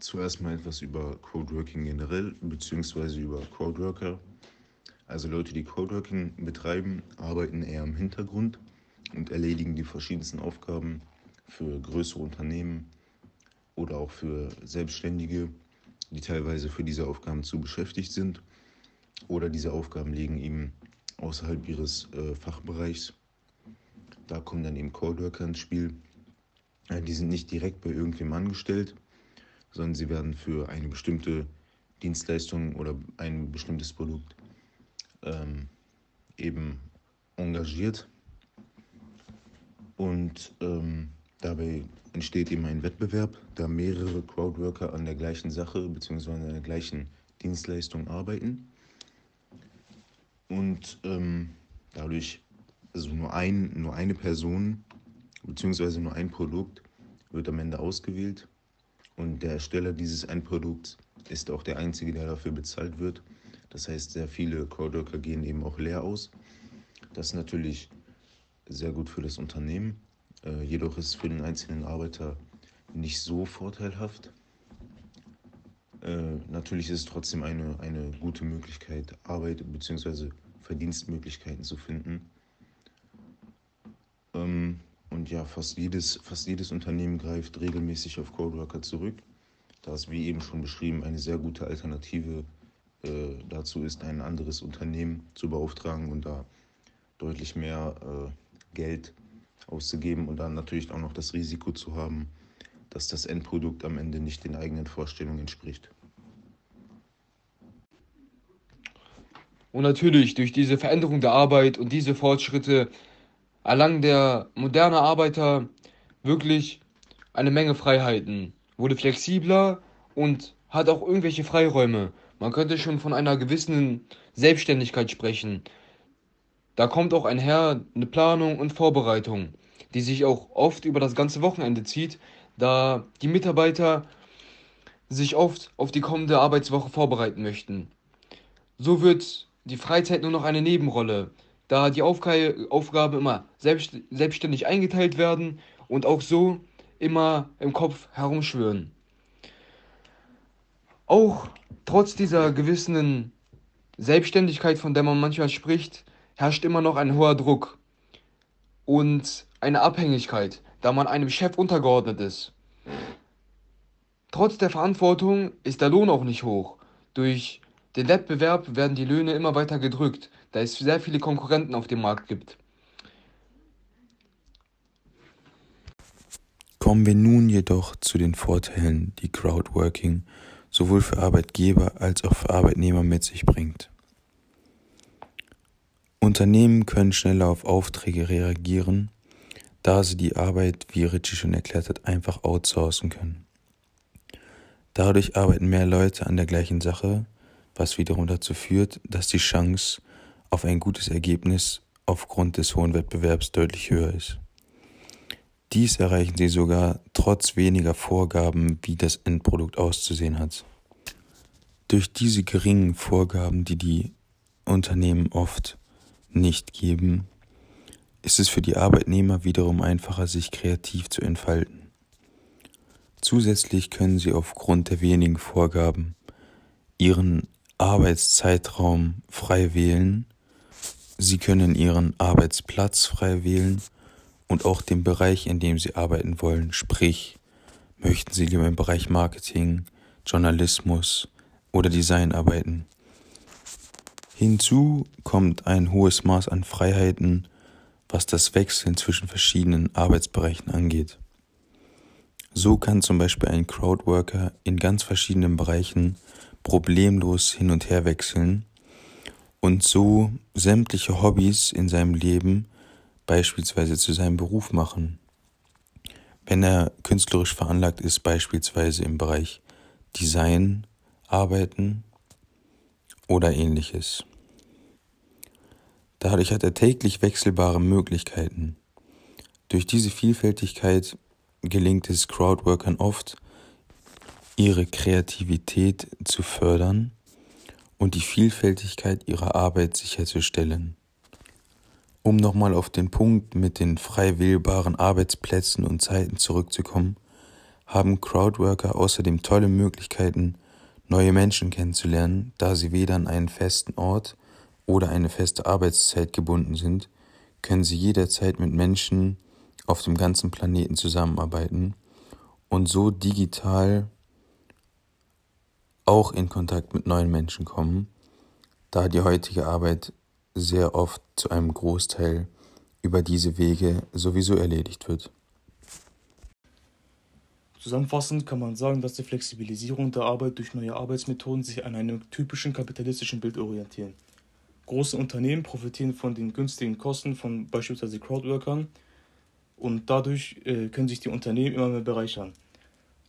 Zuerst mal etwas über Codeworking generell, beziehungsweise über Codeworker. Also Leute, die Codeworking betreiben, arbeiten eher im Hintergrund und erledigen die verschiedensten Aufgaben für größere Unternehmen oder auch für Selbstständige, die teilweise für diese Aufgaben zu beschäftigt sind oder diese Aufgaben liegen eben außerhalb ihres äh, Fachbereichs. Da kommen dann eben Codeworker ins Spiel. Äh, die sind nicht direkt bei irgendwem angestellt, sondern sie werden für eine bestimmte Dienstleistung oder ein bestimmtes Produkt ähm, eben engagiert. Und ähm, dabei entsteht eben ein Wettbewerb, da mehrere Crowdworker an der gleichen Sache bzw. an der gleichen Dienstleistung arbeiten. Und ähm, dadurch, also nur, ein, nur eine Person bzw. nur ein Produkt wird am Ende ausgewählt. Und der Ersteller dieses Endprodukts ist auch der einzige, der dafür bezahlt wird. Das heißt, sehr viele Codeworker gehen eben auch leer aus. Das ist natürlich sehr gut für das Unternehmen. Äh, jedoch ist es für den einzelnen Arbeiter nicht so vorteilhaft. Äh, natürlich ist es trotzdem eine, eine gute Möglichkeit, Arbeit bzw. Verdienstmöglichkeiten zu finden. Ähm, ja, fast jedes, fast jedes Unternehmen greift regelmäßig auf Codeworker zurück, da es, wie eben schon beschrieben, eine sehr gute Alternative äh, dazu ist, ein anderes Unternehmen zu beauftragen und da deutlich mehr äh, Geld auszugeben und dann natürlich auch noch das Risiko zu haben, dass das Endprodukt am Ende nicht den eigenen Vorstellungen entspricht. Und natürlich durch diese Veränderung der Arbeit und diese Fortschritte erlangt der moderne Arbeiter wirklich eine Menge Freiheiten, wurde flexibler und hat auch irgendwelche Freiräume. Man könnte schon von einer gewissen Selbstständigkeit sprechen. Da kommt auch einher eine Planung und Vorbereitung, die sich auch oft über das ganze Wochenende zieht, da die Mitarbeiter sich oft auf die kommende Arbeitswoche vorbereiten möchten. So wird die Freizeit nur noch eine Nebenrolle, da die Aufgaben immer selbst, selbstständig eingeteilt werden und auch so immer im Kopf herumschwören. Auch trotz dieser gewissen Selbstständigkeit, von der man manchmal spricht, herrscht immer noch ein hoher Druck und eine Abhängigkeit, da man einem Chef untergeordnet ist. Trotz der Verantwortung ist der Lohn auch nicht hoch. Durch den Wettbewerb werden die Löhne immer weiter gedrückt, da es sehr viele Konkurrenten auf dem Markt gibt. Kommen wir nun jedoch zu den Vorteilen, die Crowdworking sowohl für Arbeitgeber als auch für Arbeitnehmer mit sich bringt. Unternehmen können schneller auf Aufträge reagieren, da sie die Arbeit, wie Richie schon erklärt hat, einfach outsourcen können. Dadurch arbeiten mehr Leute an der gleichen Sache was wiederum dazu führt, dass die Chance auf ein gutes Ergebnis aufgrund des hohen Wettbewerbs deutlich höher ist. Dies erreichen sie sogar trotz weniger Vorgaben, wie das Endprodukt auszusehen hat. Durch diese geringen Vorgaben, die die Unternehmen oft nicht geben, ist es für die Arbeitnehmer wiederum einfacher, sich kreativ zu entfalten. Zusätzlich können sie aufgrund der wenigen Vorgaben ihren Arbeitszeitraum frei wählen. Sie können Ihren Arbeitsplatz frei wählen und auch den Bereich, in dem Sie arbeiten wollen. Sprich, möchten Sie lieber im Bereich Marketing, Journalismus oder Design arbeiten. Hinzu kommt ein hohes Maß an Freiheiten, was das Wechseln zwischen verschiedenen Arbeitsbereichen angeht. So kann zum Beispiel ein Crowdworker in ganz verschiedenen Bereichen problemlos hin und her wechseln und so sämtliche Hobbys in seinem Leben beispielsweise zu seinem Beruf machen. Wenn er künstlerisch veranlagt ist, beispielsweise im Bereich Design arbeiten oder ähnliches. Dadurch hat er täglich wechselbare Möglichkeiten. Durch diese Vielfältigkeit gelingt es Crowdworkern oft, ihre Kreativität zu fördern und die Vielfältigkeit ihrer Arbeit sicherzustellen. Um nochmal auf den Punkt mit den frei wählbaren Arbeitsplätzen und Zeiten zurückzukommen, haben Crowdworker außerdem tolle Möglichkeiten, neue Menschen kennenzulernen, da sie weder an einen festen Ort oder eine feste Arbeitszeit gebunden sind, können sie jederzeit mit Menschen auf dem ganzen Planeten zusammenarbeiten und so digital auch in Kontakt mit neuen Menschen kommen, da die heutige Arbeit sehr oft zu einem Großteil über diese Wege sowieso erledigt wird. Zusammenfassend kann man sagen, dass die Flexibilisierung der Arbeit durch neue Arbeitsmethoden sich an einem typischen kapitalistischen Bild orientieren. Große Unternehmen profitieren von den günstigen Kosten von beispielsweise Crowdworkern und dadurch äh, können sich die Unternehmen immer mehr bereichern.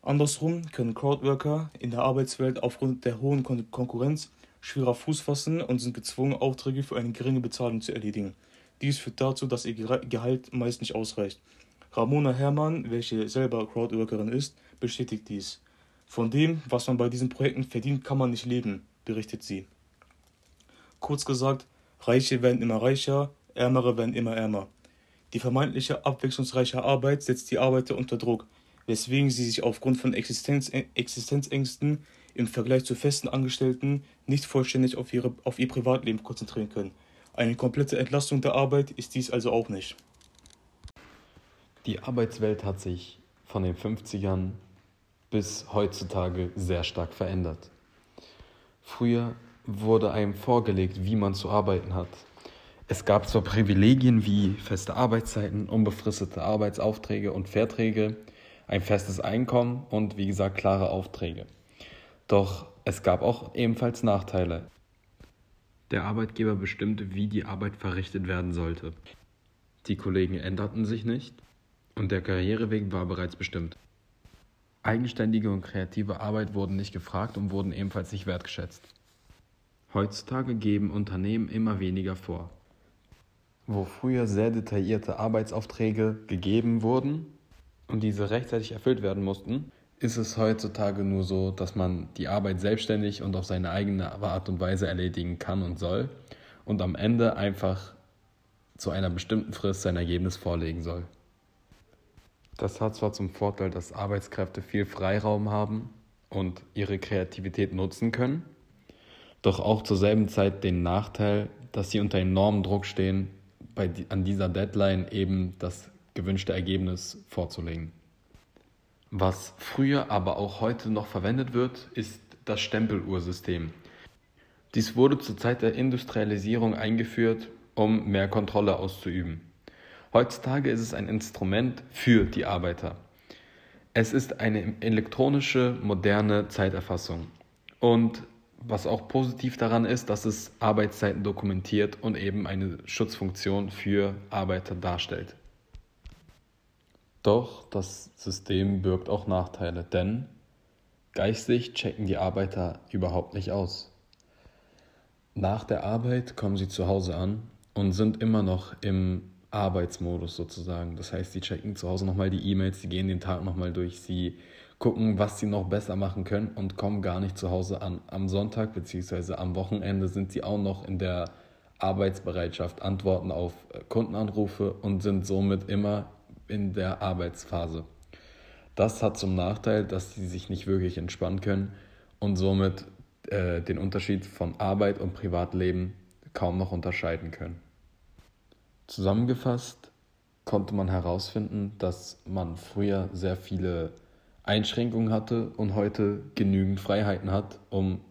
Andersrum können Crowdworker in der Arbeitswelt aufgrund der hohen Kon Konkurrenz schwerer Fuß fassen und sind gezwungen, Aufträge für eine geringe Bezahlung zu erledigen. Dies führt dazu, dass ihr Gehalt meist nicht ausreicht. Ramona Herrmann, welche selber Crowdworkerin ist, bestätigt dies. Von dem, was man bei diesen Projekten verdient, kann man nicht leben, berichtet sie. Kurz gesagt, Reiche werden immer reicher, Ärmere werden immer ärmer. Die vermeintliche abwechslungsreiche Arbeit setzt die Arbeiter unter Druck, weswegen sie sich aufgrund von Existenz, Existenzängsten im Vergleich zu festen Angestellten nicht vollständig auf, ihre, auf ihr Privatleben konzentrieren können. Eine komplette Entlastung der Arbeit ist dies also auch nicht. Die Arbeitswelt hat sich von den 50ern bis heutzutage sehr stark verändert. Früher wurde einem vorgelegt, wie man zu arbeiten hat. Es gab zwar Privilegien wie feste Arbeitszeiten, unbefristete Arbeitsaufträge und Verträge, ein festes Einkommen und wie gesagt klare Aufträge. Doch es gab auch ebenfalls Nachteile. Der Arbeitgeber bestimmte, wie die Arbeit verrichtet werden sollte. Die Kollegen änderten sich nicht und der Karriereweg war bereits bestimmt. Eigenständige und kreative Arbeit wurden nicht gefragt und wurden ebenfalls nicht wertgeschätzt. Heutzutage geben Unternehmen immer weniger vor. Wo früher sehr detaillierte Arbeitsaufträge gegeben wurden und diese rechtzeitig erfüllt werden mussten, ist es heutzutage nur so, dass man die Arbeit selbstständig und auf seine eigene Art und Weise erledigen kann und soll und am Ende einfach zu einer bestimmten Frist sein Ergebnis vorlegen soll. Das hat zwar zum Vorteil, dass Arbeitskräfte viel Freiraum haben und ihre Kreativität nutzen können, doch auch zur selben Zeit den Nachteil, dass sie unter enormem Druck stehen, bei, an dieser Deadline eben das gewünschte Ergebnis vorzulegen. Was früher, aber auch heute noch verwendet wird, ist das Stempeluhrsystem. Dies wurde zur Zeit der Industrialisierung eingeführt, um mehr Kontrolle auszuüben. Heutzutage ist es ein Instrument für die Arbeiter. Es ist eine elektronische, moderne Zeiterfassung. Und was auch positiv daran ist, dass es Arbeitszeiten dokumentiert und eben eine Schutzfunktion für Arbeiter darstellt. Doch das System birgt auch Nachteile, denn geistig checken die Arbeiter überhaupt nicht aus. Nach der Arbeit kommen sie zu Hause an und sind immer noch im Arbeitsmodus sozusagen. Das heißt, sie checken zu Hause nochmal die E-Mails, sie gehen den Tag nochmal durch, sie gucken, was sie noch besser machen können und kommen gar nicht zu Hause an. Am Sonntag bzw. am Wochenende sind sie auch noch in der Arbeitsbereitschaft, antworten auf Kundenanrufe und sind somit immer in der Arbeitsphase. Das hat zum Nachteil, dass sie sich nicht wirklich entspannen können und somit äh, den Unterschied von Arbeit und Privatleben kaum noch unterscheiden können. Zusammengefasst konnte man herausfinden, dass man früher sehr viele Einschränkungen hatte und heute genügend Freiheiten hat, um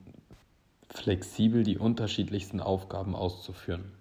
flexibel die unterschiedlichsten Aufgaben auszuführen.